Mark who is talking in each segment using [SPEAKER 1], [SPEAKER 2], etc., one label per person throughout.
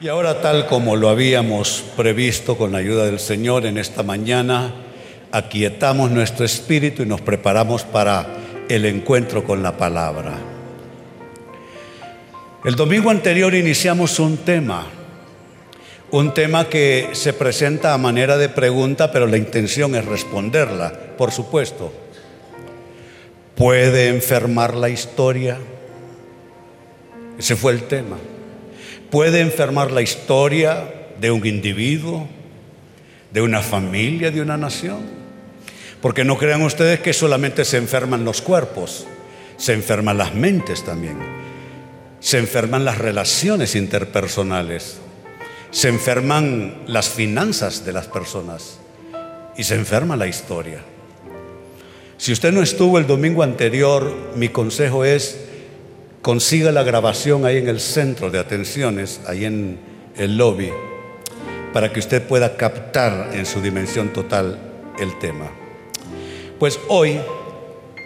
[SPEAKER 1] Y ahora tal como lo habíamos previsto con la ayuda del Señor en esta mañana, aquietamos nuestro espíritu y nos preparamos para el encuentro con la palabra. El domingo anterior iniciamos un tema, un tema que se presenta a manera de pregunta, pero la intención es responderla, por supuesto. ¿Puede enfermar la historia? Ese fue el tema. ¿Puede enfermar la historia de un individuo, de una familia, de una nación? Porque no crean ustedes que solamente se enferman los cuerpos, se enferman las mentes también, se enferman las relaciones interpersonales, se enferman las finanzas de las personas y se enferma la historia. Si usted no estuvo el domingo anterior, mi consejo es consiga la grabación ahí en el centro de atenciones, ahí en el lobby, para que usted pueda captar en su dimensión total el tema. Pues hoy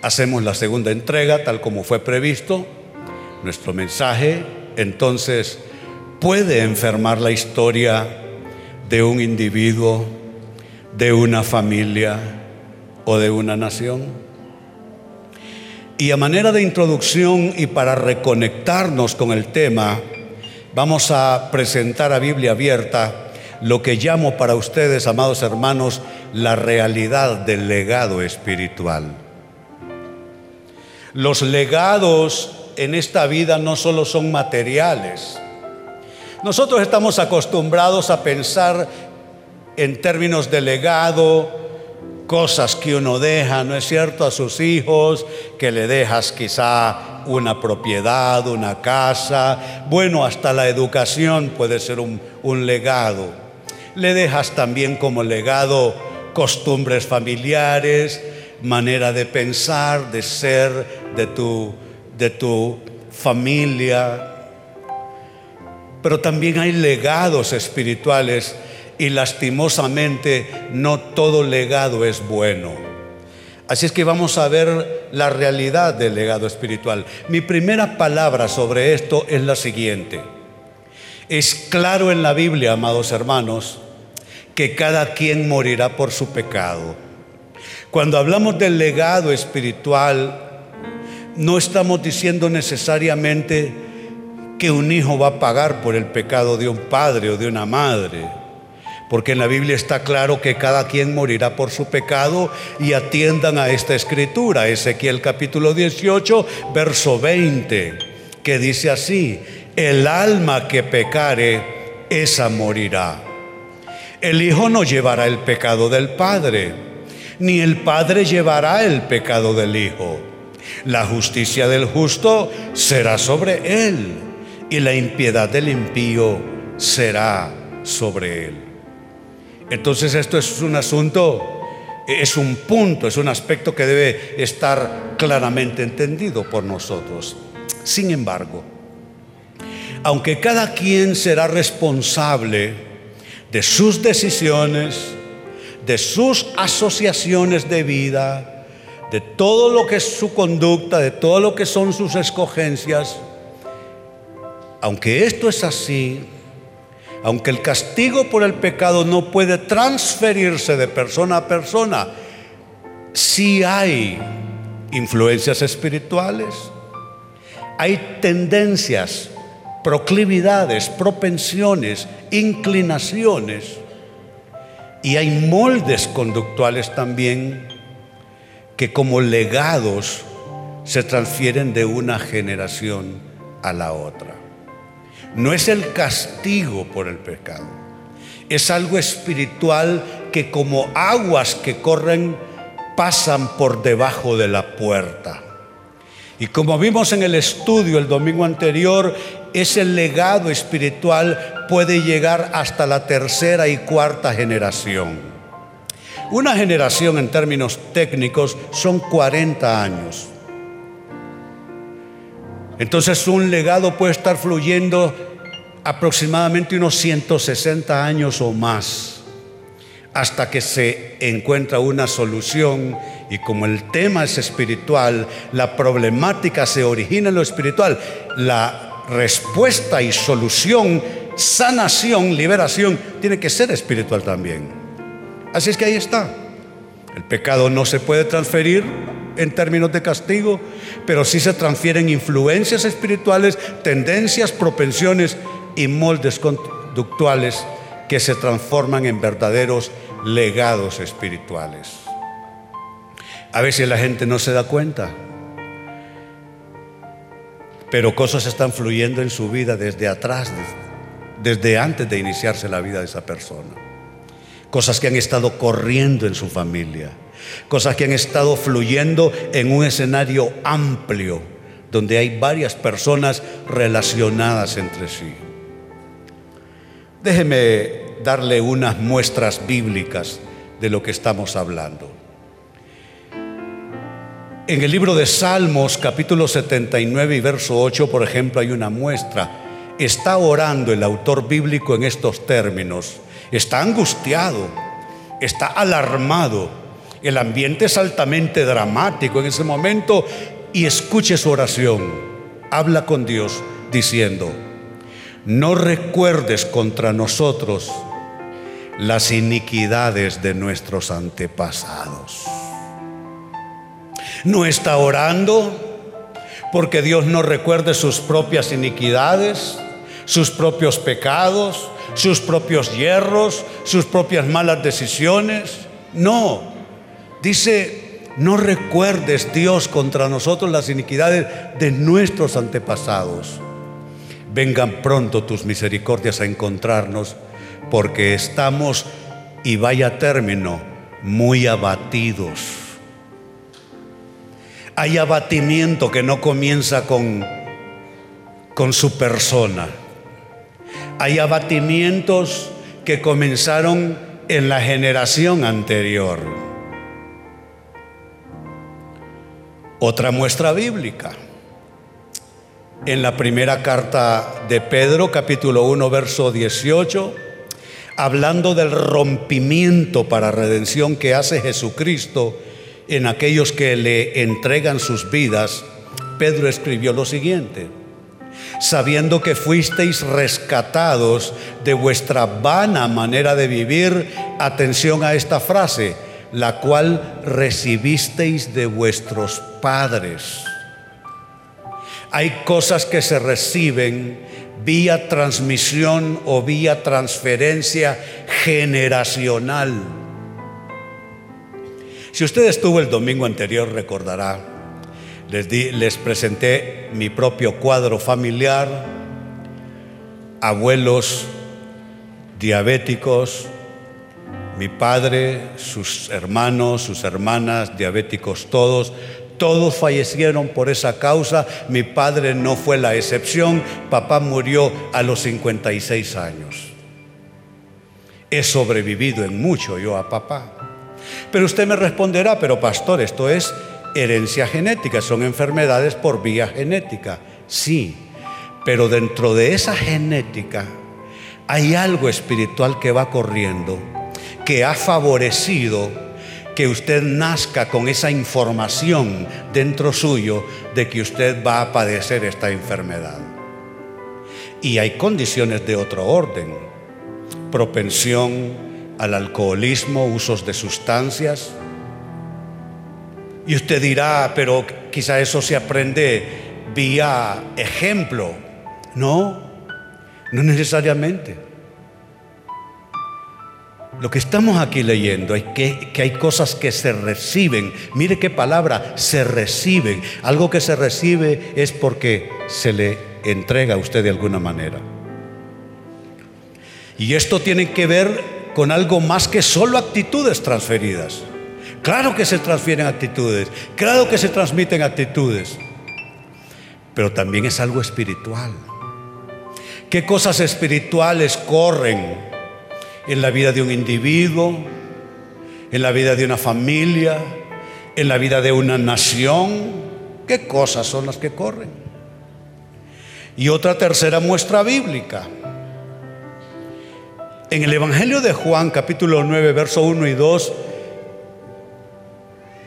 [SPEAKER 1] hacemos la segunda entrega, tal como fue previsto. Nuestro mensaje, entonces, puede enfermar la historia de un individuo, de una familia o de una nación. Y a manera de introducción y para reconectarnos con el tema, vamos a presentar a Biblia abierta lo que llamo para ustedes, amados hermanos, la realidad del legado espiritual. Los legados en esta vida no solo son materiales. Nosotros estamos acostumbrados a pensar en términos de legado, cosas que uno deja, ¿no es cierto?, a sus hijos, que le dejas quizá una propiedad, una casa, bueno, hasta la educación puede ser un, un legado. Le dejas también como legado costumbres familiares, manera de pensar, de ser, de tu, de tu familia. Pero también hay legados espirituales y lastimosamente no todo legado es bueno. Así es que vamos a ver la realidad del legado espiritual. Mi primera palabra sobre esto es la siguiente. Es claro en la Biblia, amados hermanos, que cada quien morirá por su pecado. Cuando hablamos del legado espiritual, no estamos diciendo necesariamente que un hijo va a pagar por el pecado de un padre o de una madre porque en la Biblia está claro que cada quien morirá por su pecado y atiendan a esta escritura, Ezequiel capítulo 18, verso 20, que dice así, el alma que pecare, esa morirá. El Hijo no llevará el pecado del Padre, ni el Padre llevará el pecado del Hijo. La justicia del justo será sobre él, y la impiedad del impío será sobre él. Entonces esto es un asunto, es un punto, es un aspecto que debe estar claramente entendido por nosotros. Sin embargo, aunque cada quien será responsable de sus decisiones, de sus asociaciones de vida, de todo lo que es su conducta, de todo lo que son sus escogencias, aunque esto es así, aunque el castigo por el pecado no puede transferirse de persona a persona, sí hay influencias espirituales, hay tendencias, proclividades, propensiones, inclinaciones y hay moldes conductuales también que como legados se transfieren de una generación a la otra no es el castigo por el pecado, es algo espiritual que como aguas que corren pasan por debajo de la puerta. Y como vimos en el estudio el domingo anterior, ese legado espiritual puede llegar hasta la tercera y cuarta generación. Una generación en términos técnicos son 40 años. Entonces un legado puede estar fluyendo aproximadamente unos 160 años o más hasta que se encuentra una solución y como el tema es espiritual, la problemática se origina en lo espiritual, la respuesta y solución sanación, liberación, tiene que ser espiritual también. Así es que ahí está. El pecado no se puede transferir en términos de castigo, pero sí se transfieren influencias espirituales, tendencias, propensiones y moldes conductuales que se transforman en verdaderos legados espirituales. A veces la gente no se da cuenta, pero cosas están fluyendo en su vida desde atrás, desde antes de iniciarse la vida de esa persona cosas que han estado corriendo en su familia, cosas que han estado fluyendo en un escenario amplio donde hay varias personas relacionadas entre sí. Déjeme darle unas muestras bíblicas de lo que estamos hablando. En el libro de Salmos capítulo 79 y verso 8, por ejemplo, hay una muestra. Está orando el autor bíblico en estos términos está angustiado, está alarmado. El ambiente es altamente dramático en ese momento y escuche su oración. Habla con Dios diciendo, no recuerdes contra nosotros las iniquidades de nuestros antepasados. No está orando porque Dios no recuerde sus propias iniquidades, sus propios pecados, sus propios hierros, sus propias malas decisiones. No, dice, no recuerdes Dios contra nosotros las iniquidades de nuestros antepasados. Vengan pronto tus misericordias a encontrarnos, porque estamos, y vaya término, muy abatidos. Hay abatimiento que no comienza con, con su persona hay abatimientos que comenzaron en la generación anterior. Otra muestra bíblica. En la primera carta de Pedro, capítulo 1, verso 18, hablando del rompimiento para redención que hace Jesucristo en aquellos que le entregan sus vidas, Pedro escribió lo siguiente sabiendo que fuisteis rescatados de vuestra vana manera de vivir, atención a esta frase, la cual recibisteis de vuestros padres. Hay cosas que se reciben vía transmisión o vía transferencia generacional. Si usted estuvo el domingo anterior, recordará les, presenté mi propio cuadro familiar, abuelos diabéticos, mi padre, sus hermanos, sus hermanas, diabéticos todos, todos fallecieron por esa causa, mi padre no fue la excepción, papá murió a los 56 años. He sobrevivido en mucho yo a papá. Pero usted me responderá, pero pastor, esto es herencia genética, son enfermedades por vía genética, sí, pero dentro de esa genética hay algo espiritual que va corriendo, que ha favorecido que usted nazca con esa información dentro suyo de que usted va a padecer esta enfermedad. Y hay condiciones de otro orden, propensión al alcoholismo, usos de sustancias, y usted dirá, pero quizá eso se aprende vía ejemplo. No, no necesariamente. Lo que estamos aquí leyendo es que, hay cosas que se reciben. Mire qué palabra, se reciben. Algo que se recibe es porque se le entrega a usted de alguna manera. Y esto tiene que ver con algo más que solo actitudes transferidas. Claro que se transfieren actitudes, claro que se transmiten actitudes, pero también es algo espiritual. ¿Qué cosas espirituales corren en la vida de un individuo, en la vida de una familia, en la vida de una nación? ¿Qué cosas son las que corren? Y otra tercera muestra bíblica. En el Evangelio de Juan capítulo 9, verso 1 y 2,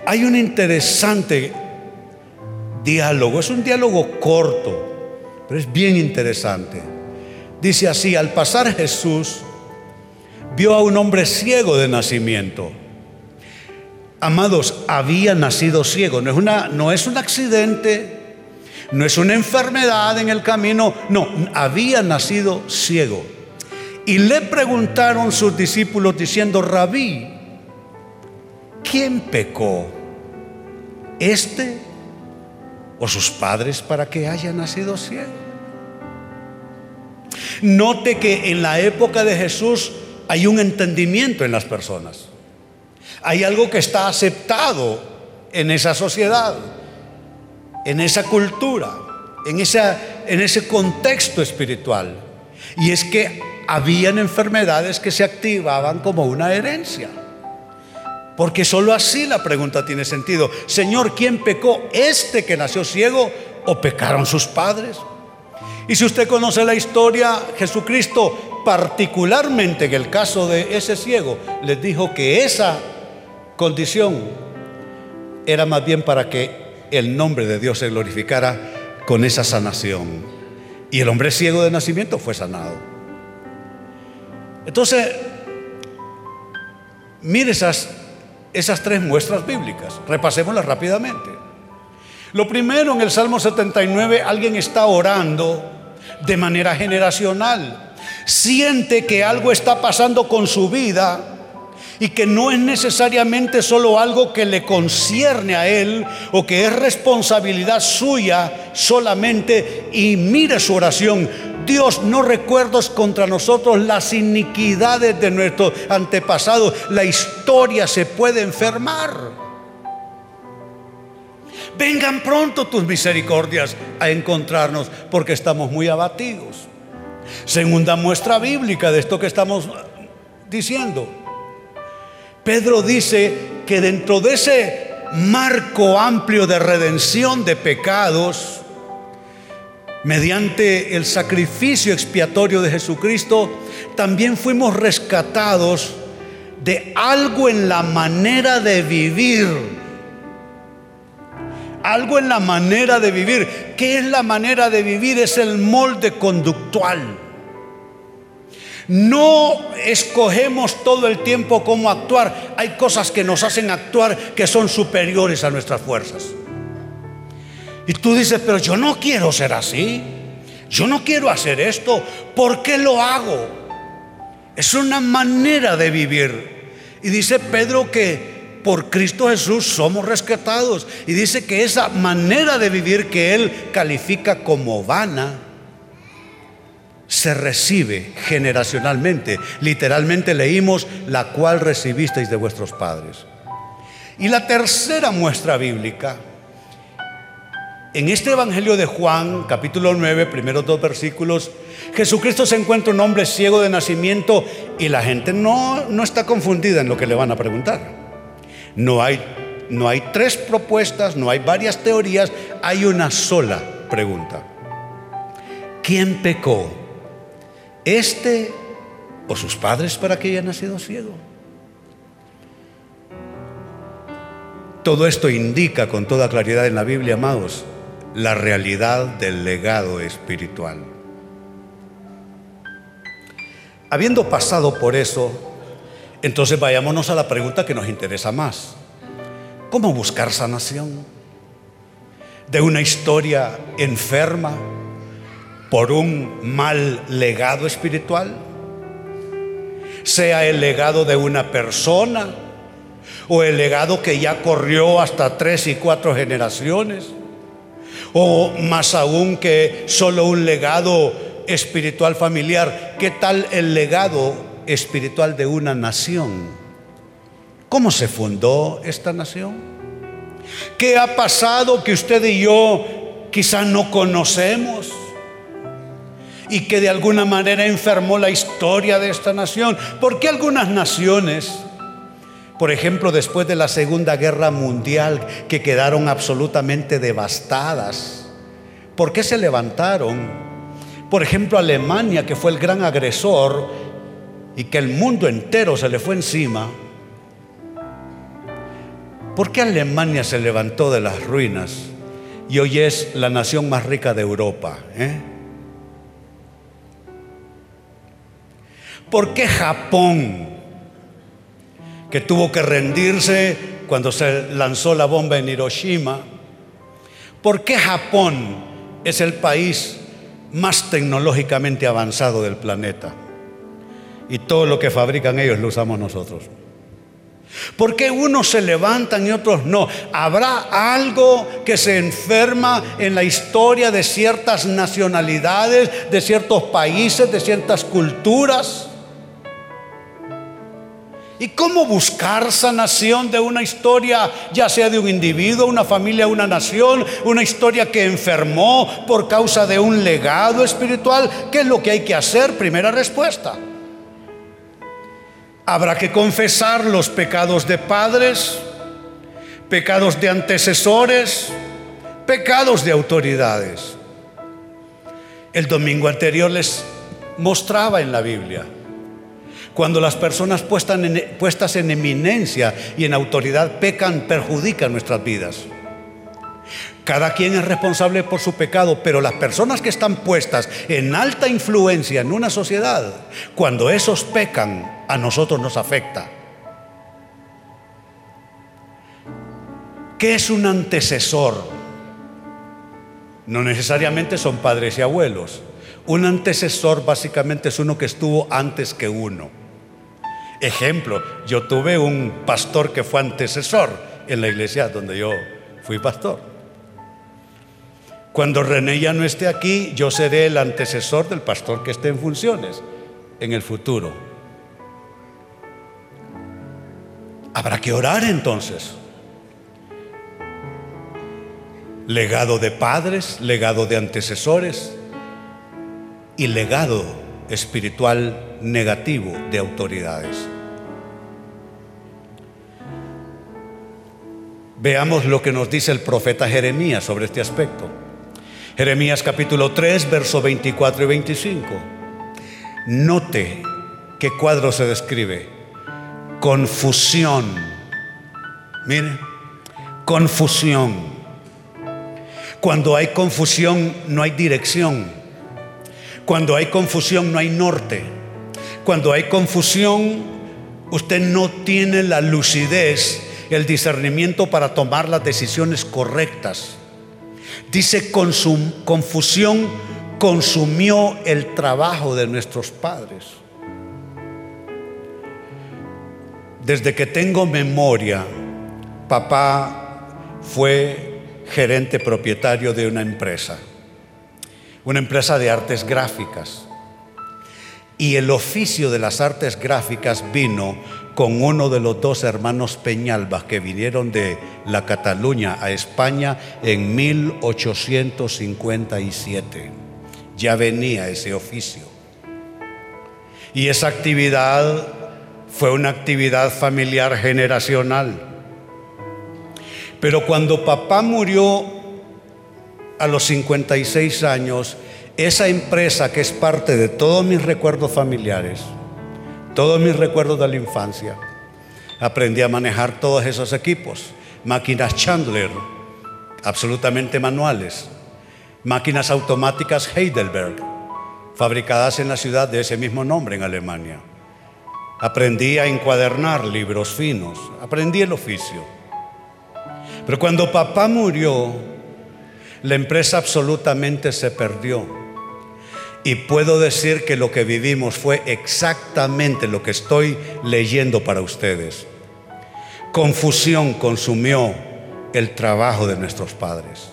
[SPEAKER 1] hay un interesante diálogo, es un diálogo corto, pero es bien interesante. Dice así, al pasar Jesús vio a un hombre ciego de nacimiento. Amados, había nacido ciego. No es, una, no es un accidente, no es una enfermedad en el camino, no, había nacido ciego. Y le preguntaron sus discípulos diciendo, rabí, ¿quién pecó? ¿Este o sus padres para que haya nacido ciego? Note que en la época de Jesús hay un entendimiento en las personas. Hay algo que está aceptado en esa sociedad, en esa cultura, en, esa, en ese contexto espiritual. Y es que habían enfermedades que se activaban como una herencia. Porque solo así la pregunta tiene sentido. Señor, ¿quién pecó? ¿Este que nació ciego o pecaron sus padres? Y si usted conoce la historia, Jesucristo, particularmente en el caso de ese ciego, les dijo que esa condición era más bien para que el nombre de Dios se glorificara con esa sanación. Y el hombre ciego de nacimiento fue sanado. Entonces, mire esas, esas tres muestras bíblicas. Repasémoslas rápidamente. Lo primero, en el Salmo 79, alguien está orando de manera generacional. Siente que algo está pasando con su vida y que no es necesariamente solo algo que le concierne a él o que es responsabilidad suya solamente. Y mire su oración. Dios no recuerdos contra nosotros las iniquidades de nuestros antepasados. La historia se puede enfermar. Vengan pronto tus misericordias a encontrarnos porque estamos muy abatidos. Segunda muestra bíblica de esto que estamos diciendo. Pedro dice que dentro de ese marco amplio de redención de pecados, mediante el sacrificio expiatorio de Jesucristo, también fuimos rescatados de algo en la manera de vivir algo en la manera de vivir. ¿Qué es la manera de vivir? Es el molde conductual. No escogemos todo el tiempo cómo actuar. Hay cosas que nos hacen actuar que son superiores a nuestras fuerzas. Y tú dices, pero yo no quiero ser así. Yo no quiero hacer esto. ¿Por qué lo hago? Es una manera de vivir. Y dice Pedro que por Cristo Jesús somos rescatados. Y dice que esa manera de vivir que Él califica como vana, se recibe generacionalmente. Literalmente leímos la cual recibisteis de vuestros padres. Y la tercera muestra bíblica, en este Evangelio de Juan, capítulo 9, primeros dos versículos, Jesucristo se encuentra un hombre ciego de nacimiento y la gente no, no está confundida en lo que le van a preguntar. No hay, no hay tres propuestas, no hay varias teorías, hay una sola pregunta. ¿Quién pecó? ¿Este o sus padres para que haya nacido ciego? Todo esto indica con toda claridad en la Biblia, amados, la realidad del legado espiritual. Habiendo pasado por eso, entonces vayámonos a la pregunta que nos interesa más. ¿Cómo buscar sanación? De una historia enferma por un mal legado espiritual, sea el legado de una persona o el legado que ya corrió hasta tres y cuatro generaciones, o más aún que solo un legado espiritual familiar. ¿Qué tal el legado espiritual de una nación. ¿Cómo se fundó esta nación? ¿Qué ha pasado que usted y yo quizás no conocemos? Y que de alguna manera enfermó la historia de esta nación. ¿Por qué algunas naciones, por ejemplo, después de la Segunda Guerra Mundial, que quedaron absolutamente devastadas, ¿por qué se levantaron? Por ejemplo, Alemania, que fue el gran agresor, y que el mundo entero se le fue encima, ¿por qué Alemania se levantó de las ruinas y hoy es la nación más rica de Europa? Eh? ¿Por qué Japón, que tuvo que rendirse cuando se lanzó la bomba en Hiroshima? ¿Por qué Japón es el país más tecnológicamente avanzado del planeta? Y todo lo que fabrican ellos lo usamos nosotros. ¿Por qué unos se levantan y otros no? ¿Habrá algo que se enferma en la historia de ciertas nacionalidades, de ciertos países, de ciertas culturas? ¿Y cómo buscar sanación de una historia, ya sea de un individuo, una familia, una nación, una historia que enfermó por causa de un legado espiritual? ¿Qué es lo que hay que hacer? Primera respuesta Habrá que confesar los pecados de padres, pecados de antecesores, pecados de autoridades. El domingo anterior les mostraba en la Biblia, cuando las personas puestas en, eminencia y en autoridad pecan, perjudican nuestras vidas. Cada quien es responsable por su pecado, pero las personas que están puestas en alta influencia en una sociedad, cuando esos pecan, a nosotros nos afecta. ¿Qué es un antecesor? No necesariamente son padres y abuelos. Un antecesor básicamente es uno que estuvo antes que uno. Ejemplo, yo tuve un pastor que fue antecesor en la iglesia donde yo fui pastor. Cuando René ya no esté aquí, yo seré el antecesor del pastor que esté en funciones en el futuro. Habrá que orar entonces. Legado de padres, legado de antecesores y legado espiritual negativo de autoridades. Veamos lo que nos dice el profeta Jeremías sobre este aspecto. Jeremías capítulo 3, verso 24 y 25. Note qué cuadro se describe. Confusión. Mire, confusión. Cuando hay confusión no hay dirección. Cuando hay confusión no hay norte. Cuando hay confusión usted no tiene la lucidez, el discernimiento para tomar las decisiones correctas. Dice, confusión consumió el trabajo de nuestros padres. Desde que tengo memoria, papá fue gerente propietario de una empresa, una empresa de artes gráficas. Y el oficio de las artes gráficas vino con uno de los dos hermanos Peñalbas que vinieron de la Cataluña a España en 1857. Ya venía ese oficio. Y esa actividad fue una actividad familiar generacional. Pero cuando papá murió a los 56 años, esa empresa que es parte de todos mis recuerdos familiares, todos mis recuerdos de la infancia. Aprendí a manejar todos esos equipos. Máquinas Chandler, absolutamente manuales. Máquinas automáticas Heidelberg, fabricadas en la ciudad de ese mismo nombre en Alemania. Aprendí a encuadernar libros finos. Aprendí el oficio. Pero cuando papá murió, la empresa absolutamente se perdió. Y puedo decir que lo que vivimos fue exactamente lo que estoy leyendo para ustedes. Confusión consumió el trabajo de nuestros padres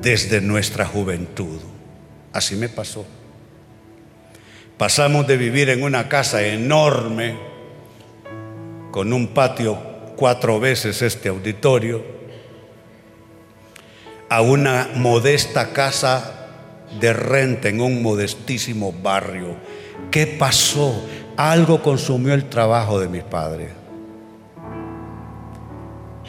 [SPEAKER 1] desde nuestra juventud. Así me pasó. Pasamos de vivir en una casa enorme, con un patio cuatro veces este auditorio, a una modesta casa de renta en un modestísimo barrio. ¿Qué pasó? Algo consumió el trabajo de mis padres.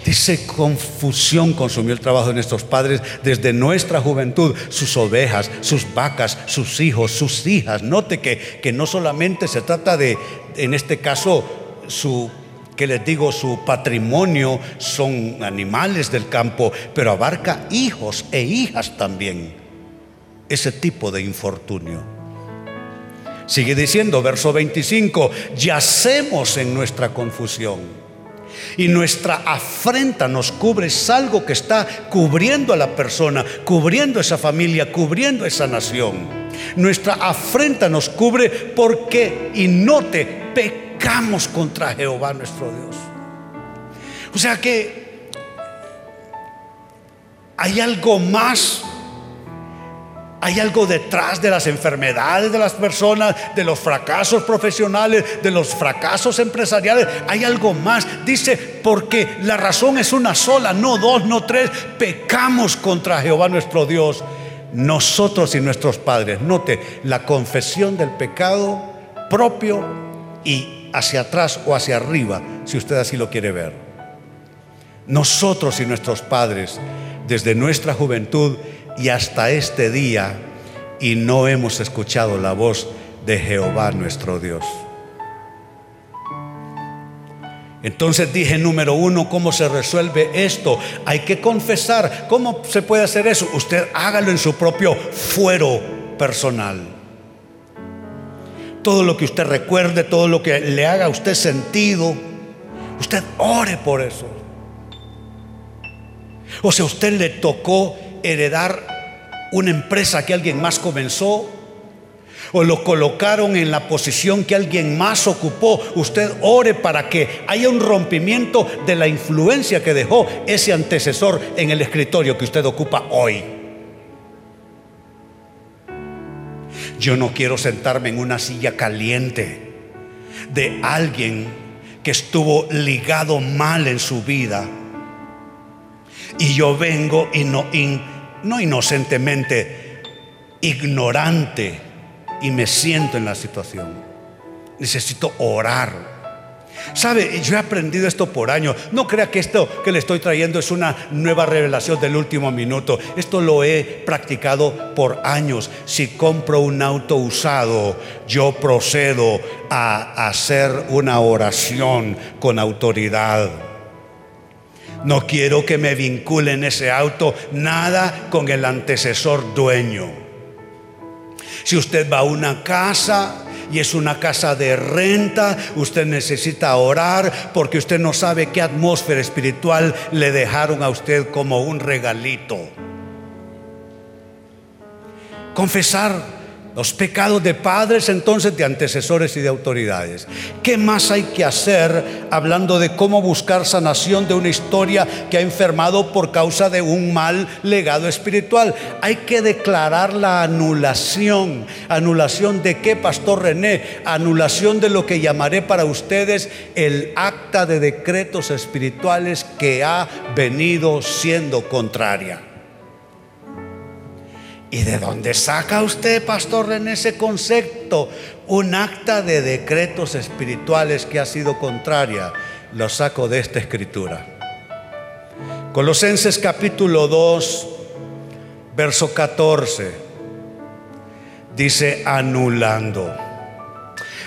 [SPEAKER 1] Dice confusión consumió el trabajo de nuestros padres desde nuestra juventud, sus ovejas, sus vacas, sus hijos, sus hijas. Note que, que no solamente se trata de, en este caso, su, que les digo, su patrimonio son animales del campo, pero abarca hijos e hijas también ese tipo de infortunio. Sigue diciendo, verso 25, yacemos en nuestra confusión. Y nuestra afrenta nos cubre, es algo que está cubriendo a la persona, cubriendo esa familia, cubriendo esa nación. Nuestra afrenta nos cubre porque, y note, pecamos contra Jehová nuestro Dios. O sea que hay algo más hay algo detrás de las enfermedades de las personas, de los fracasos profesionales, de los fracasos empresariales. Hay algo más. Dice, porque la razón es una sola, no dos, no tres. Pecamos contra Jehová nuestro Dios. Nosotros y nuestros padres. Note, la confesión del pecado propio y hacia atrás o hacia arriba, si usted así lo quiere ver. Nosotros y nuestros padres, desde nuestra juventud, y hasta este día y no hemos escuchado la voz de Jehová nuestro Dios. Entonces dije, número uno, ¿cómo se resuelve esto? Hay que confesar. ¿Cómo se puede hacer eso? Usted hágalo en su propio fuero personal. Todo lo que usted recuerde, todo lo que le haga a usted sentido, usted ore por eso. O sea, usted le tocó heredar una empresa que alguien más comenzó o lo colocaron en la posición que alguien más ocupó, usted ore para que haya un rompimiento de la influencia que dejó ese antecesor en el escritorio que usted ocupa hoy. Yo no quiero sentarme en una silla caliente de alguien que estuvo ligado mal en su vida y yo vengo y no, no inocentemente, ignorante y me siento en la situación. Necesito orar. ¿Sabe? Yo he aprendido esto por años. No crea que esto que le estoy trayendo es una nueva revelación del último minuto. Esto lo he practicado por años. Si compro un auto usado, yo procedo a hacer una oración con autoridad. No quiero que me vinculen ese auto nada con el antecesor dueño. Si usted va a una casa y es una casa de renta, usted necesita orar porque usted no sabe qué atmósfera espiritual le dejaron a usted como un regalito. Confesar los pecados de padres, entonces de antecesores y de autoridades. ¿Qué más hay que hacer hablando de cómo buscar sanación de una historia que ha enfermado por causa de un mal legado espiritual? Hay que declarar la anulación. ¿Anulación de qué, Pastor René? Anulación de lo que llamaré para ustedes el acta de decretos espirituales que ha venido siendo contraria. ¿Y de dónde saca usted, pastor, en ese concepto un acta de decretos espirituales que ha sido contraria? Lo saco de esta escritura. Colosenses capítulo 2, verso 14, dice anulando.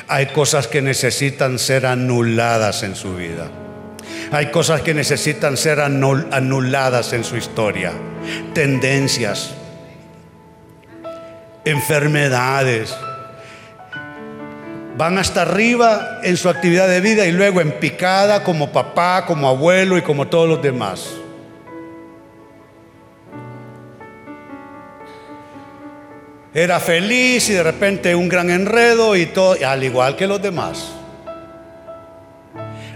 [SPEAKER 1] Hay cosas que necesitan ser anuladas en su vida. Hay cosas que necesitan ser anuladas en su historia. Tendencias enfermedades. Van hasta arriba en su actividad de vida y luego en picada como papá, como abuelo y como todos los demás. Era feliz y de repente un gran enredo y todo, al igual que los demás.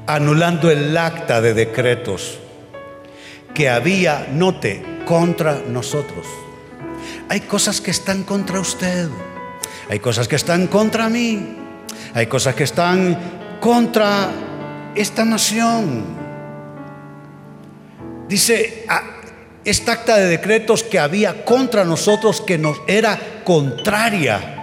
[SPEAKER 1] Anulando el acta de decretos que había, note, contra nosotros. Hay cosas que están contra usted. Hay cosas que están contra mí. Hay cosas que están contra esta nación. Dice, ah, esta acta de decretos que había contra nosotros que nos era contraria.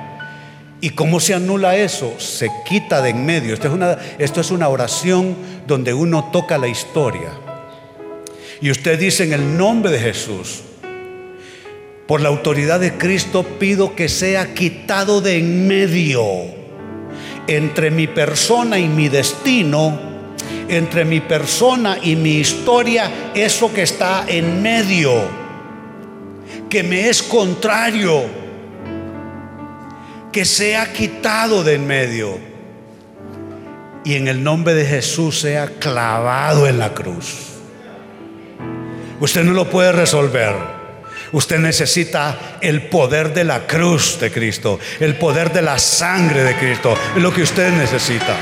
[SPEAKER 1] ¿Y cómo se anula eso? Se quita de en medio. Esto es una, esto es una oración donde uno toca la historia. Y usted dice en el nombre de Jesús, por la autoridad de Cristo pido que sea quitado de en medio entre mi persona y mi destino, entre mi persona y mi historia, eso que está en medio, que me es contrario, que sea quitado de en medio y en el nombre de Jesús sea clavado en la cruz. Usted no lo puede resolver. Usted necesita el poder de la cruz de Cristo, el poder de la sangre de Cristo, es lo que usted necesita.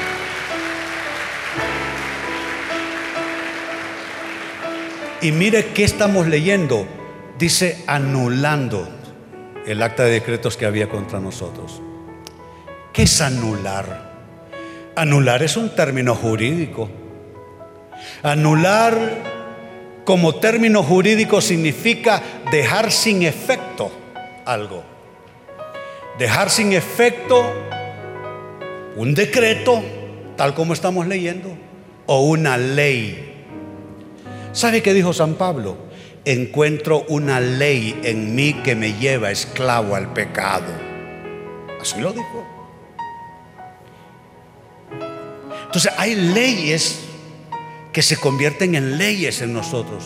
[SPEAKER 1] Y mire qué estamos leyendo. Dice anulando el acta de decretos que había contra nosotros. ¿Qué es anular? Anular es un término jurídico. Anular como término jurídico significa dejar sin efecto algo. Dejar sin efecto un decreto, tal como estamos leyendo, o una ley. ¿Sabe qué dijo San Pablo? Encuentro una ley en mí que me lleva esclavo al pecado. Así lo dijo. Entonces hay leyes que se convierten en leyes en nosotros,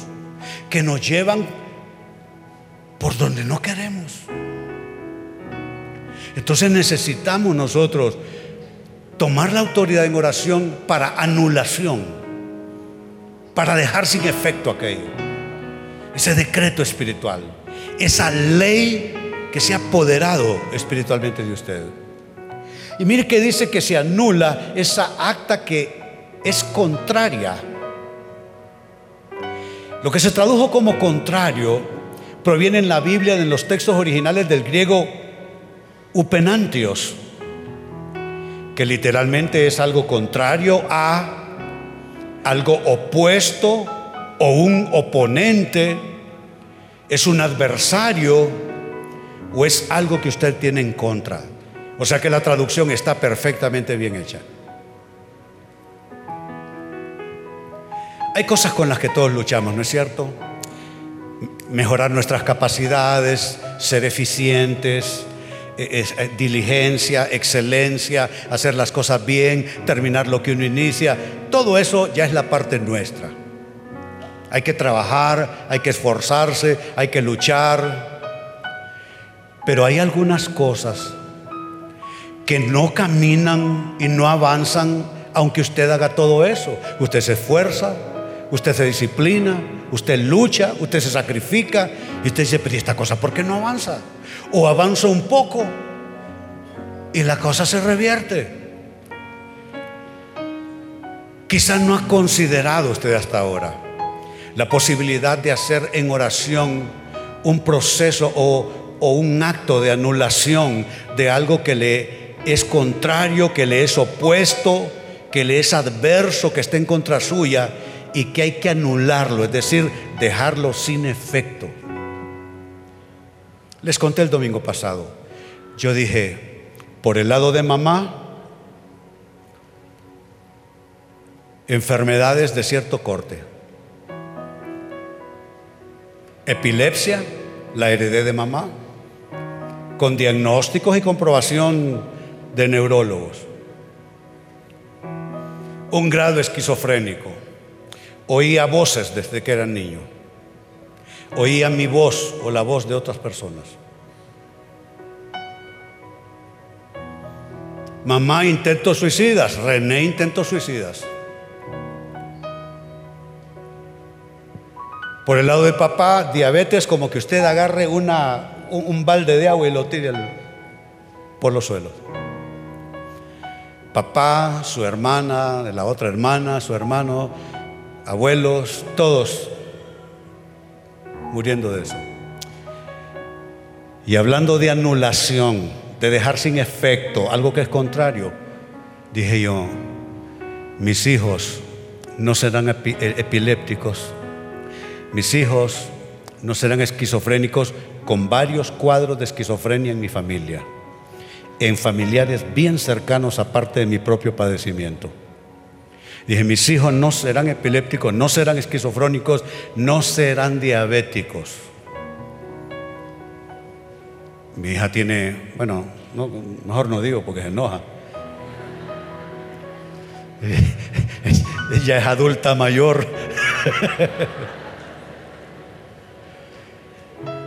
[SPEAKER 1] que nos llevan por donde no queremos. Entonces necesitamos nosotros tomar la autoridad en oración para anulación, para dejar sin efecto aquello, ese decreto espiritual, esa ley que se ha apoderado espiritualmente de usted. Y mire que dice que se anula esa acta que es contraria lo que se tradujo como contrario proviene en la Biblia, en los textos originales del griego upenantios, que literalmente es algo contrario a, algo opuesto o un oponente, es un adversario o es algo que usted tiene en contra. O sea que la traducción está perfectamente bien hecha. Hay cosas con las que todos luchamos, ¿no es cierto? Mejorar nuestras capacidades, ser eficientes, e, eh, diligencia, excelencia, hacer las cosas bien, terminar lo que uno inicia. Todo eso ya es la parte nuestra. Hay que trabajar, hay que esforzarse, hay que luchar. Pero hay algunas cosas que no caminan y no avanzan aunque usted haga todo eso. Usted se esfuerza, usted se disciplina, usted lucha, usted se sacrifica y usted dice, pero esta cosa por qué no avanza? O avanza un poco y la cosa se revierte. Quizás no ha considerado usted hasta ahora la posibilidad de hacer en oración un proceso o, o un acto de anulación de algo que le es contrario, que le es opuesto, que le es adverso, que está en contra suya y que hay que anularlo, es decir, dejarlo sin efecto. Les conté el domingo pasado. Yo dije, por el lado de mamá, enfermedades de cierto corte. Epilepsia, la heredé de mamá, con diagnósticos y comprobación de neurólogos. Un grado esquizofrénico Oía voces desde que era niño. Oía mi voz o la voz de otras personas. Mamá intentó suicidas, René intentó suicidas. Por el lado de papá, diabetes como que usted agarre una, un, balde de agua y lo tire por los suelos. Papá, su hermana, la otra hermana, su hermano, abuelos, todos muriendo de eso. Y hablando de anulación, de dejar sin efecto algo que es contrario, dije yo, mis hijos no serán eh, epilépticos, mis hijos no serán esquizofrénicos con varios cuadros de esquizofrenia en mi familia, en familiares bien cercanos aparte de mi propio padecimiento. Dije, mis hijos no serán epilépticos, no serán esquizofrónicos, no serán diabéticos. Mi hija tiene, bueno, mejor no digo porque se enoja. Ella es adulta mayor.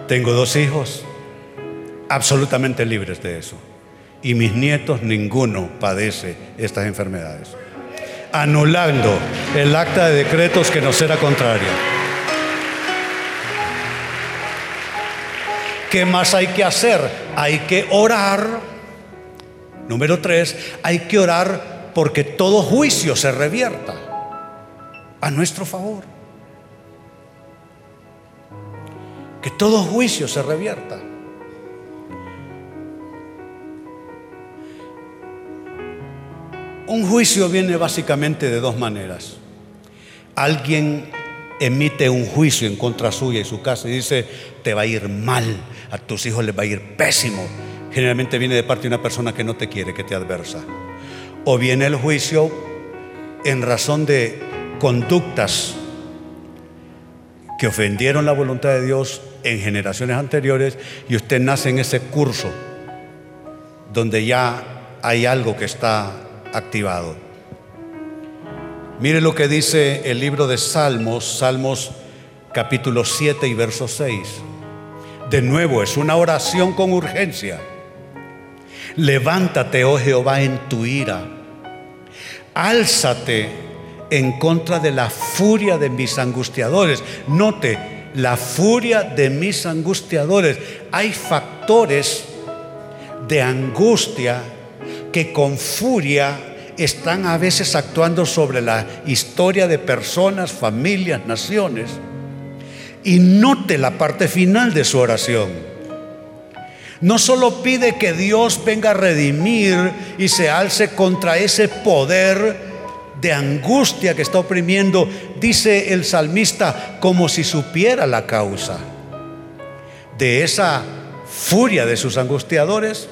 [SPEAKER 1] Tengo dos hijos absolutamente libres de eso. y mis nietos ninguno padece estas enfermedades. Anulando el acta de decretos que nos era contraria. ¿Qué más hay que hacer? Hay que orar. Número tres, hay que orar porque todo juicio se revierta a nuestro favor. Que todo juicio se revierta. Un juicio viene básicamente de dos maneras. Alguien emite un juicio en contra suya y su casa y dice, te va a ir mal, a tus hijos les va a ir pésimo. Generalmente viene de parte de una persona que no te quiere, que te adversa. O viene el juicio en razón de conductas que ofendieron la voluntad de Dios en generaciones anteriores y usted nace en ese curso donde ya hay algo que está activado. Mire lo que dice el libro de Salmos, Salmos capítulo 7 y verso 6. De nuevo, es una oración con urgencia. Levántate, oh Jehová, en tu ira. Álzate en contra de la furia de mis angustiadores. Note, la furia de mis angustiadores. Hay factores de angustia que con furia están a veces actuando sobre la historia de personas, familias, naciones. Y note la parte final de su oración. No solo pide que Dios venga a redimir y se alce contra ese poder de angustia que está oprimiendo, dice el salmista, como si supiera la causa de esa furia de sus angustiadores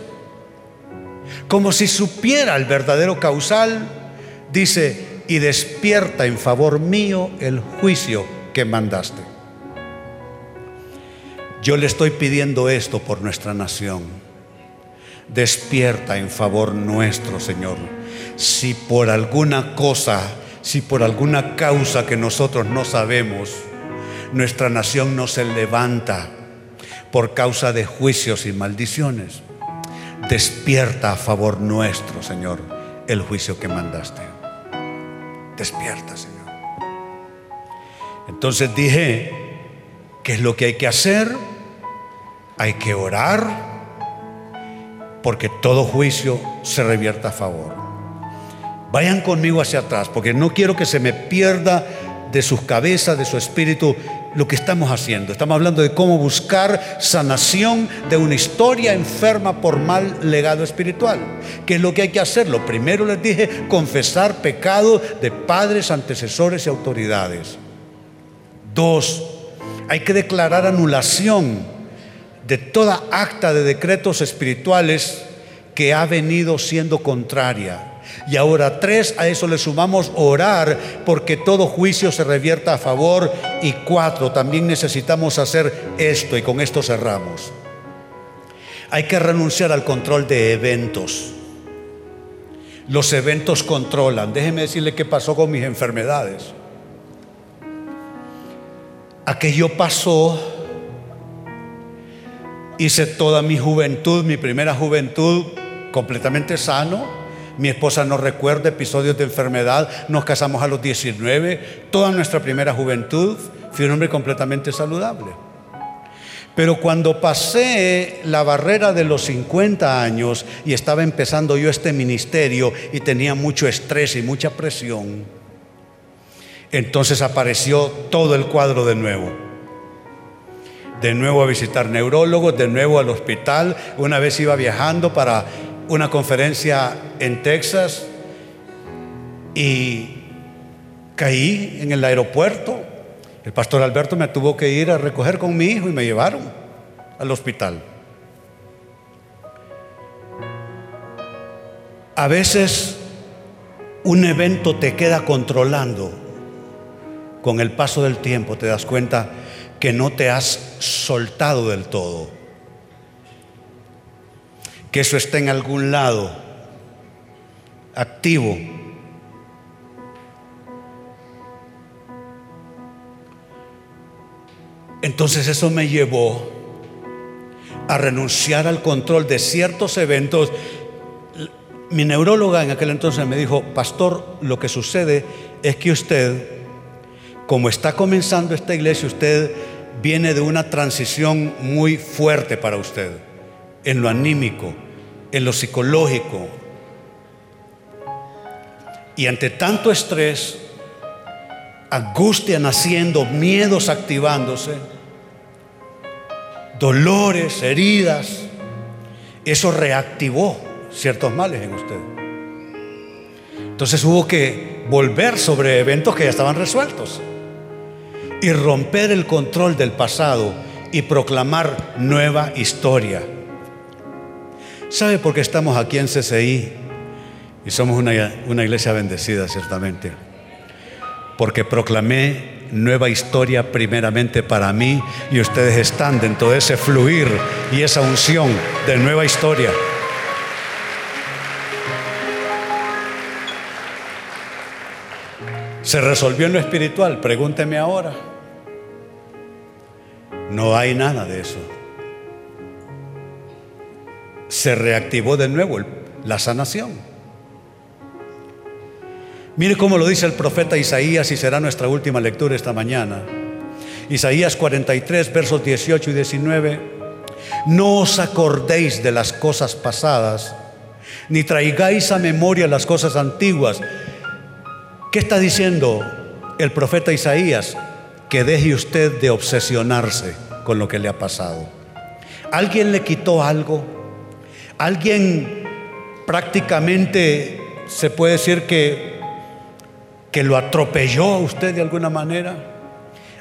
[SPEAKER 1] como si supiera el verdadero causal, dice, y despierta en favor mío el juicio que mandaste. Yo le estoy pidiendo esto por nuestra nación. Despierta en favor nuestro, Señor. Si por alguna cosa, si por alguna causa que nosotros no sabemos, nuestra nación no se levanta por causa de juicios y maldiciones Despierta a favor nuestro, Señor, el juicio que mandaste. Despierta, Señor. Entonces dije, ¿qué es lo que hay que hacer? Hay que orar porque todo juicio se revierta a favor. Vayan conmigo hacia atrás porque no quiero que se me pierda de sus cabezas, de su espíritu, lo que estamos haciendo. Estamos hablando de cómo buscar sanación de una historia enferma por mal legado espiritual. ¿Qué es lo que hay que hacer? Lo primero les dije, confesar pecado de padres, antecesores y autoridades. Dos, hay que declarar anulación de toda acta de decretos espirituales que ha venido siendo contraria y ahora tres, a eso le sumamos orar porque todo juicio se revierta a favor. Y cuatro, también necesitamos hacer esto y con esto cerramos. Hay que renunciar al control de eventos. Los eventos controlan. Déjeme decirle qué pasó con mis enfermedades. Aquello pasó. Hice toda mi juventud, mi primera juventud, completamente sano mi esposa no recuerda episodios de enfermedad. Nos casamos a los 19. Toda nuestra primera juventud fui un hombre completamente saludable. Pero cuando pasé la barrera de los 50 años y estaba empezando yo este ministerio y tenía mucho estrés y mucha presión, entonces apareció todo el cuadro de nuevo. De nuevo a visitar neurólogos, de nuevo al hospital. Una vez iba viajando para una conferencia en Texas y caí en el aeropuerto. El pastor Alberto me tuvo que ir a recoger con mi hijo y me llevaron al hospital. A veces un evento te queda controlando. Con el paso del tiempo te das cuenta que no te has soltado del todo que eso está en algún lado, activo. Entonces eso me llevó a renunciar al control de ciertos eventos Mi neuróloga en aquel entonces me dijo, pastor, lo que sucede es que usted, como está comenzando esta iglesia, usted viene de una transición muy fuerte para usted, en lo anímico, en lo psicológico. Y ante tanto estrés, angustia naciendo, miedos activándose, dolores, heridas, eso reactivó ciertos males en usted. Entonces hubo que volver sobre eventos que ya estaban resueltos y romper el control del pasado y proclamar nueva historia. ¿Sabe por qué estamos aquí en CCI? Y somos una, una iglesia bendecida, ciertamente. Porque proclamé nueva historia primeramente para mí y ustedes están dentro de ese fluir y esa unción de nueva historia. ¿Se resolvió en lo espiritual? Pregúnteme ahora. No hay nada de eso. Se reactivó de nuevo la sanación. Mire cómo lo dice el profeta Isaías y será nuestra última lectura esta mañana. Isaías 43, versos 18 y 19. No os acordéis de las cosas pasadas, ni traigáis a memoria las cosas antiguas. ¿Qué está diciendo el profeta Isaías? que deje usted de obsesionarse con lo que le ha pasado. ¿Alguien le quitó algo? ¿Alguien prácticamente se puede decir que, que lo atropelló a usted de alguna manera?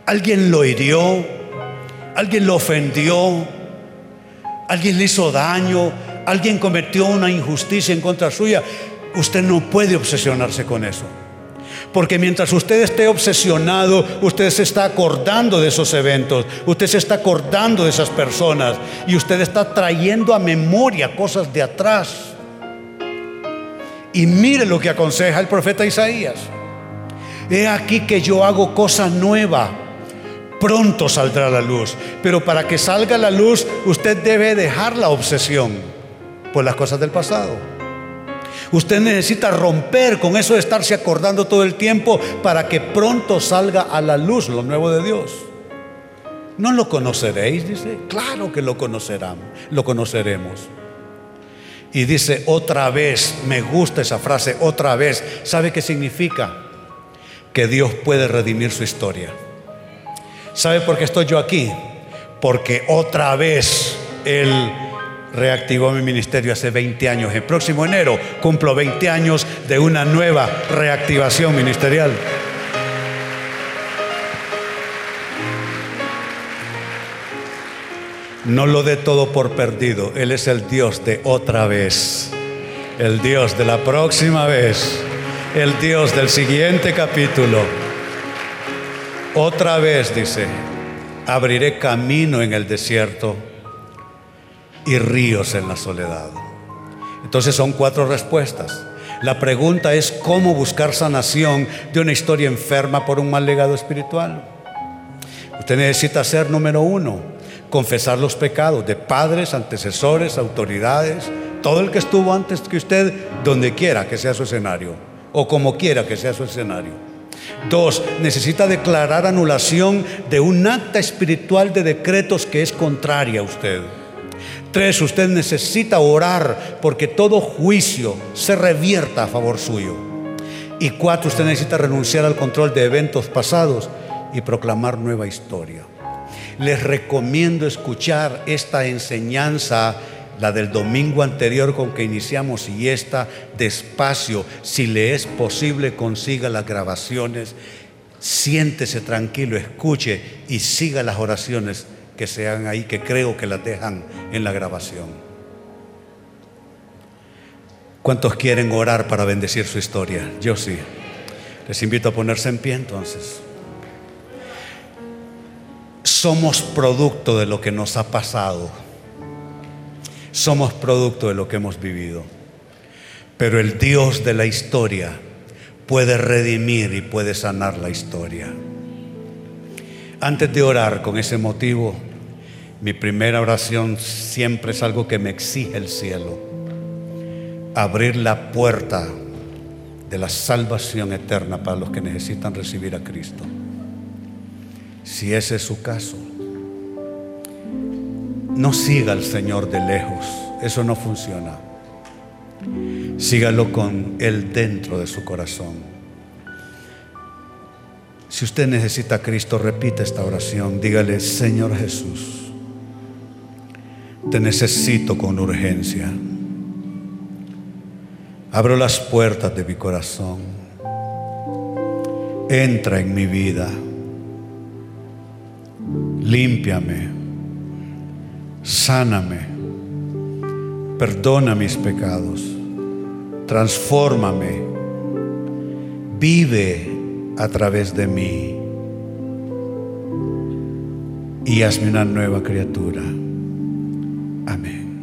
[SPEAKER 1] ¿Alguien lo hirió? ¿Alguien lo ofendió? ¿Alguien le hizo daño? ¿Alguien cometió una injusticia en contra suya? Usted no puede obsesionarse con eso. Porque mientras usted esté obsesionado, usted se está acordando de esos eventos, usted se está acordando de esas personas y usted está trayendo a memoria cosas de atrás. Y mire lo que aconseja el profeta Isaías. He aquí que yo hago cosa nueva. Pronto saldrá la luz. Pero para que salga la luz, usted debe dejar la obsesión por las cosas del pasado. Usted necesita romper con eso de estarse acordando todo el tiempo para que pronto salga a la luz lo nuevo de Dios. ¿No lo conoceréis? Dice, claro que lo conocerán, lo conoceremos. Y dice, otra vez, me gusta esa frase, otra vez. ¿Sabe qué significa? Que Dios puede redimir su historia. ¿Sabe por qué estoy yo aquí? Porque otra vez Él reactivó mi ministerio hace 20 años. El próximo enero cumplo 20 años de una nueva reactivación ministerial. No lo dé todo por perdido. Él es el Dios de otra vez. El Dios de la próxima vez. El Dios del siguiente capítulo. Otra vez dice, abriré camino en el desierto y ríos en la soledad. Entonces son cuatro respuestas. La pregunta es cómo buscar sanación de una historia enferma por un mal legado espiritual. Usted necesita ser número uno, confesar los pecados de padres, antecesores, autoridades, todo el que estuvo antes que usted, donde quiera que sea su escenario, o como quiera que sea su escenario. Dos, necesita declarar anulación de un acta espiritual de decretos que es contraria a usted. Tres, usted necesita orar porque todo juicio se revierta a favor suyo. Y cuatro, usted necesita renunciar al control de eventos pasados y proclamar nueva historia. Les recomiendo escuchar esta enseñanza, la del domingo anterior con que iniciamos y esta despacio, si le es posible, consiga las grabaciones, siéntese tranquilo, escuche y siga las oraciones que sean ahí, que creo que las dejan en la grabación. ¿Cuántos quieren orar para bendecir su historia? Yo sí. Les invito a ponerse en pie entonces. Somos producto de lo que nos ha pasado. Somos producto de lo que hemos vivido. Pero el Dios de la historia puede redimir y puede sanar la historia. Antes de orar con ese motivo, mi primera oración siempre es algo que me exige el cielo.
[SPEAKER 2] abrir la puerta de la salvación eterna para los que necesitan recibir a Cristo. Si ese es su caso, no siga al Señor de lejos, eso no funciona. Sígalo con Él dentro de su corazón. Si usted necesita a Cristo, repita esta oración. Dígale, Señor Jesús, te necesito con urgencia. Abro las puertas de mi corazón. Entra en mi vida. Límpiame. Sáname. Perdona mis pecados. Transfórmame. Vive a través de mí y hazme una nueva criatura. Amén.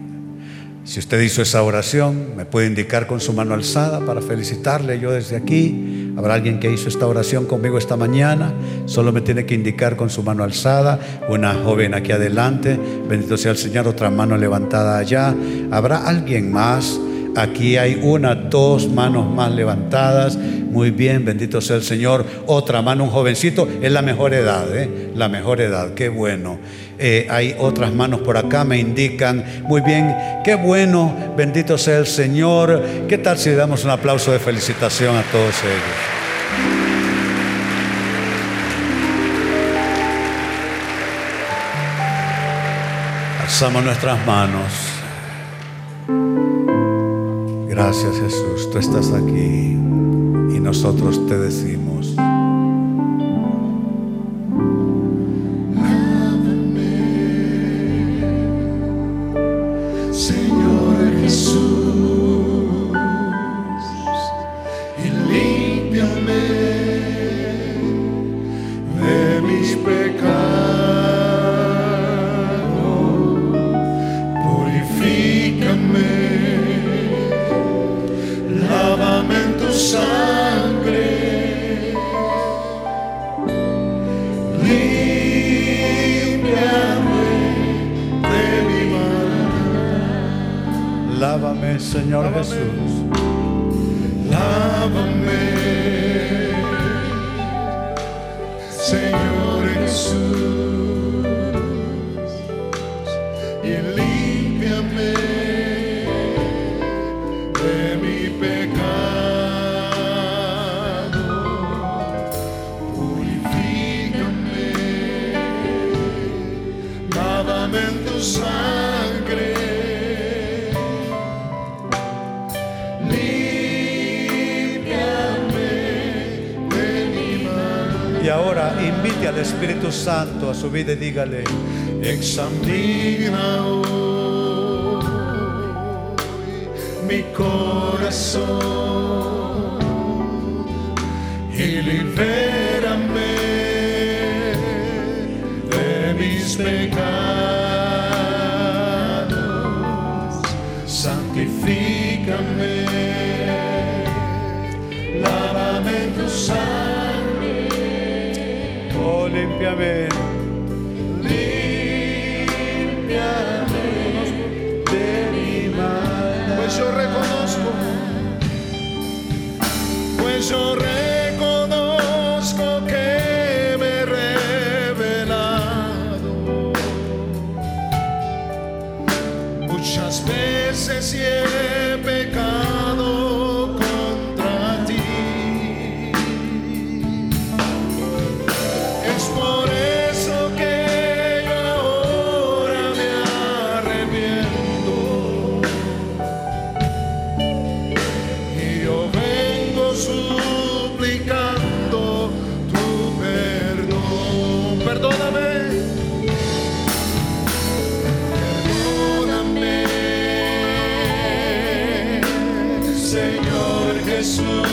[SPEAKER 2] Si usted hizo esa oración, me puede indicar con su mano alzada para felicitarle yo desde aquí. Habrá alguien que hizo esta oración conmigo esta mañana. Solo me tiene que indicar con su mano alzada. Una joven aquí adelante. Bendito sea el Señor. Otra mano levantada allá. Habrá alguien más. Aquí hay una, dos manos más levantadas. Muy bien, bendito sea el Señor. Otra mano, un jovencito, es la mejor edad, ¿eh? La mejor edad, qué bueno. Eh, hay otras manos por acá, me indican. Muy bien, qué bueno, bendito sea el Señor. ¿Qué tal si le damos un aplauso de felicitación a todos ellos? Alzamos nuestras manos. Gracias Jesús, tú estás aquí y nosotros te decimos. Santo a su vida y dígale, examina hoy mi corazón y libérame de mis pecados,
[SPEAKER 1] 9. Jesus.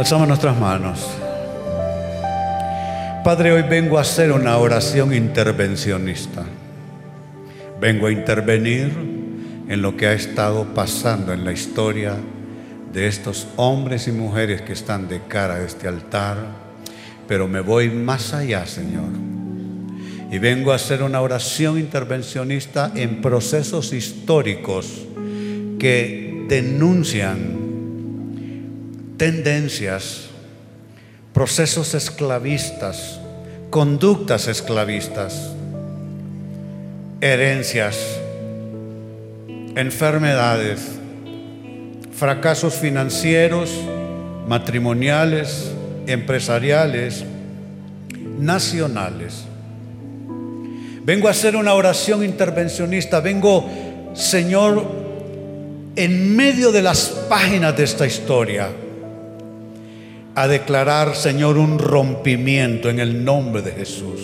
[SPEAKER 1] Alzamos nuestras manos. Padre, hoy vengo a hacer una oración intervencionista. Vengo a intervenir en lo que ha estado pasando en la historia de estos hombres y mujeres que están de cara a este altar, pero me voy más allá, Señor. Y vengo a hacer una oración intervencionista en procesos históricos que denuncian tendencias, procesos esclavistas, conductas esclavistas, herencias, enfermedades, fracasos financieros, matrimoniales, empresariales, nacionales. Vengo a hacer una oración intervencionista, vengo, Señor, en medio de las páginas de esta historia a declarar, Señor, un rompimiento en el nombre de Jesús.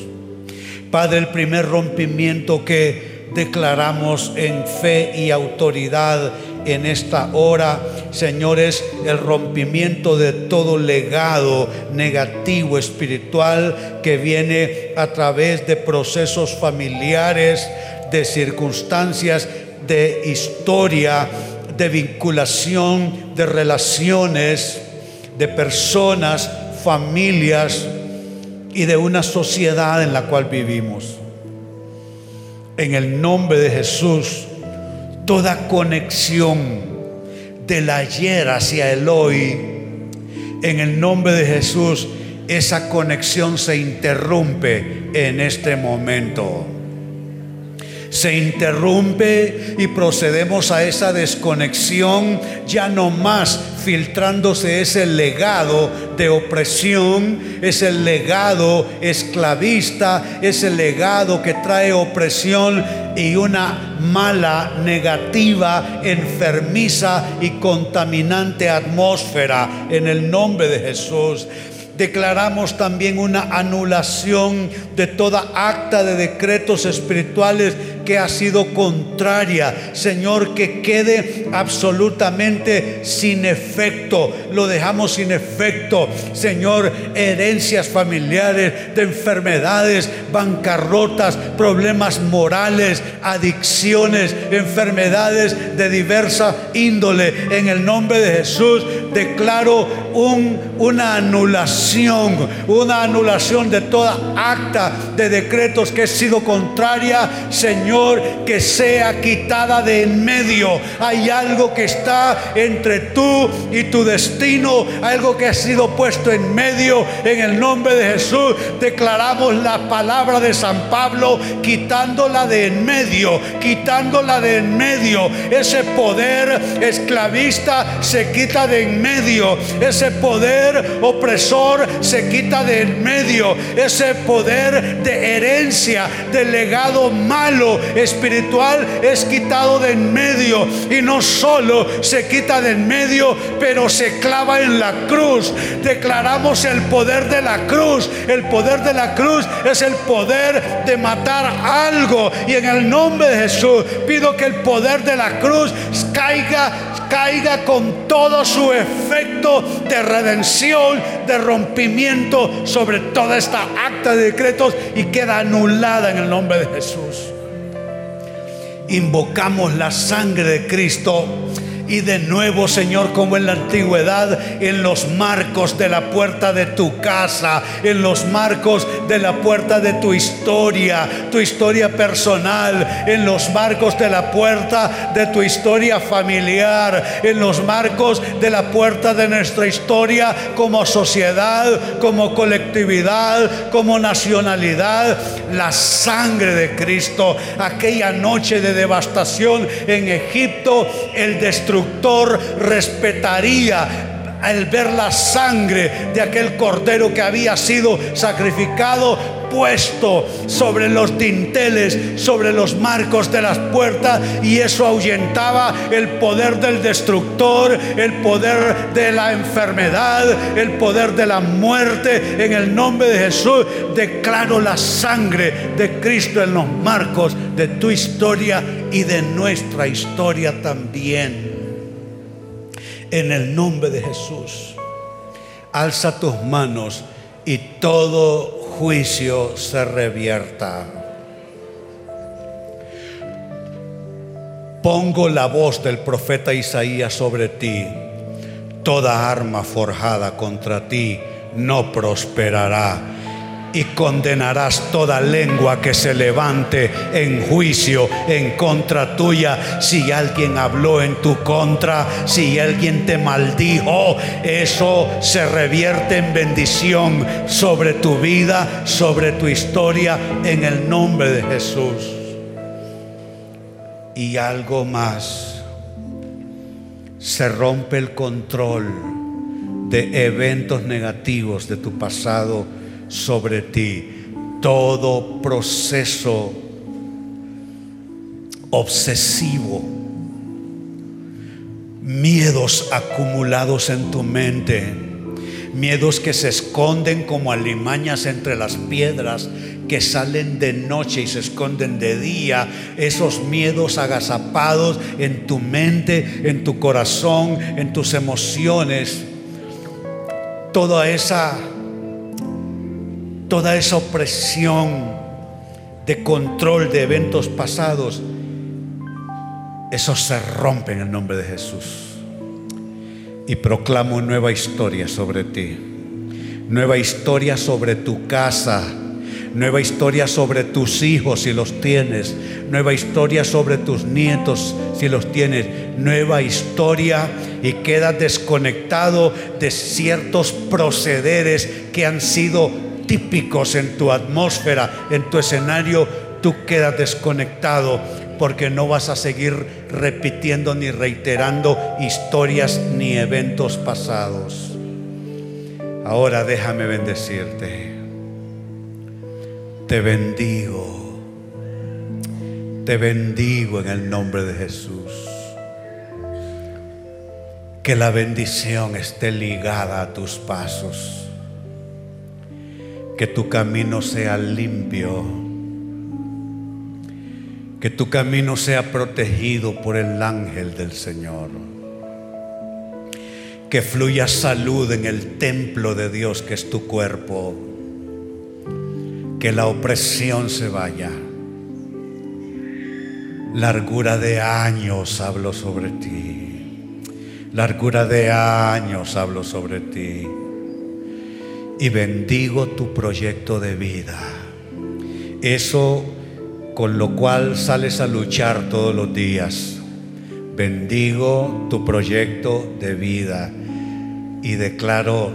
[SPEAKER 1] Padre, el primer rompimiento que declaramos en fe y autoridad en esta hora, Señor, es el rompimiento de todo legado negativo espiritual que viene a través de procesos familiares, de circunstancias, de historia, de vinculación, de relaciones de personas, familias y de una sociedad en la cual vivimos. En el nombre de Jesús, toda conexión del ayer hacia el hoy, en el nombre de Jesús, esa conexión se interrumpe en este momento se interrumpe y procedemos a esa desconexión, ya no más filtrándose ese legado de opresión, ese legado esclavista, ese legado que trae opresión y una mala, negativa, enfermiza y contaminante atmósfera. En el nombre de Jesús declaramos también una anulación de toda acta de decretos espirituales que ha sido contraria. Señor, que quede absolutamente sin efecto. Lo dejamos sin efecto. Señor, herencias familiares, de enfermedades, bancarrotas, problemas morales, adicciones, enfermedades de diversa índole. En el nombre de Jesús declaro un, una anulación, una anulación de toda acta de decretos que ha sido contraria, Señor que sea quitada de en medio. Hay algo que está entre tú y tu destino, algo que ha sido puesto en medio. En el nombre de Jesús declaramos la palabra de San Pablo, quitándola de en medio, quitándola de en medio. Ese poder esclavista se quita de en medio. Ese poder opresor se quita de en medio. Ese poder de herencia, de legado malo espiritual es quitado de en medio y no solo se quita de en medio, pero se clava en la cruz. Declaramos el poder de la cruz. El poder de la cruz es el poder de matar algo y en el nombre de Jesús pido que el poder de la cruz caiga caiga con todo su efecto de redención, de rompimiento sobre toda esta acta de decretos y queda anulada en el nombre de Jesús invocamos la sangre de Cristo y de nuevo, Señor, como en la antigüedad, en los marcos de la puerta de tu casa, en los marcos de la puerta de tu historia, tu historia personal, en los marcos de la puerta de tu historia familiar, en los marcos de la puerta de nuestra historia como sociedad, como colectividad, como nacionalidad, la sangre de Cristo, aquella noche de devastación en Egipto, el destructor respetaría al ver la sangre de aquel cordero que había sido sacrificado, puesto sobre los dinteles, sobre los marcos de las puertas y eso ahuyentaba el poder del destructor, el poder de la enfermedad, el poder de la muerte. En el nombre de Jesús declaro la sangre de Cristo en los marcos de tu historia y de nuestra historia también. En el nombre de Jesús, alza tus manos y todo juicio se revierta. Pongo la voz del profeta Isaías sobre ti. Toda arma forjada contra ti no prosperará y condenarás toda lengua que se levante en juicio en contra tuya. Si alguien habló en tu contra, si alguien te maldijo, eso se revierte en bendición sobre tu vida, sobre tu historia, en el nombre de Jesús. Y algo más, se rompe el control de eventos negativos de tu pasado sobre ti. Todo proceso obsesivo, miedos acumulados en tu mente, miedos que se esconden como alimañas entre las piedras, que salen de noche y se esconden de día, esos miedos agazapados en tu mente, en tu corazón, en tus emociones, toda esa toda esa opresión de control de eventos pasados, eso se rompe en el nombre de Jesús. Y proclamo nueva historia sobre ti, nueva historia sobre tu casa, nueva historia sobre tus hijos si los tienes, nueva historia sobre tus nietos si los tienes, nueva historia y quedas desconectado de ciertos procederes que han sido típicos en tu atmósfera, en tu escenario, tú quedas desconectado porque no vas a seguir repitiendo ni reiterando historias ni eventos pasados. Ahora déjame bendecirte. Te bendigo. Te bendigo en el nombre de Jesús. Que la bendición esté ligada a tus pasos que tu camino sea limpio, que tu camino sea protegido por el ángel del Señor, que fluya salud en el templo de Dios que es tu cuerpo, que la opresión se vaya. Largura de años hablo sobre ti. Largura de años hablo sobre ti y bendigo tu proyecto de vida. Eso con lo cual sales a luchar todos los días. Bendigo tu proyecto de vida y declaro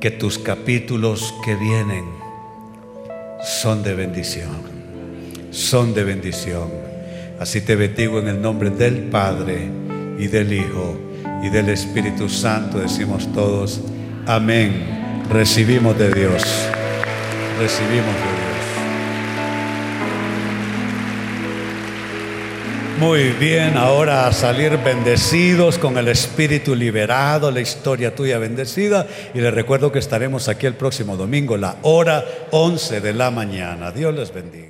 [SPEAKER 1] que tus capítulos que vienen son de bendición. Son de bendición. Así te bendigo en el nombre del Padre y del Hijo y del Espíritu Santo. Decimos todos, amén recibimos de Dios. Recibimos de Dios. Muy bien, ahora a salir bendecidos con el espíritu liberado, la historia tuya bendecida. Y les recuerdo que estaremos aquí el próximo domingo, la hora 11 de la mañana. Dios les bendiga.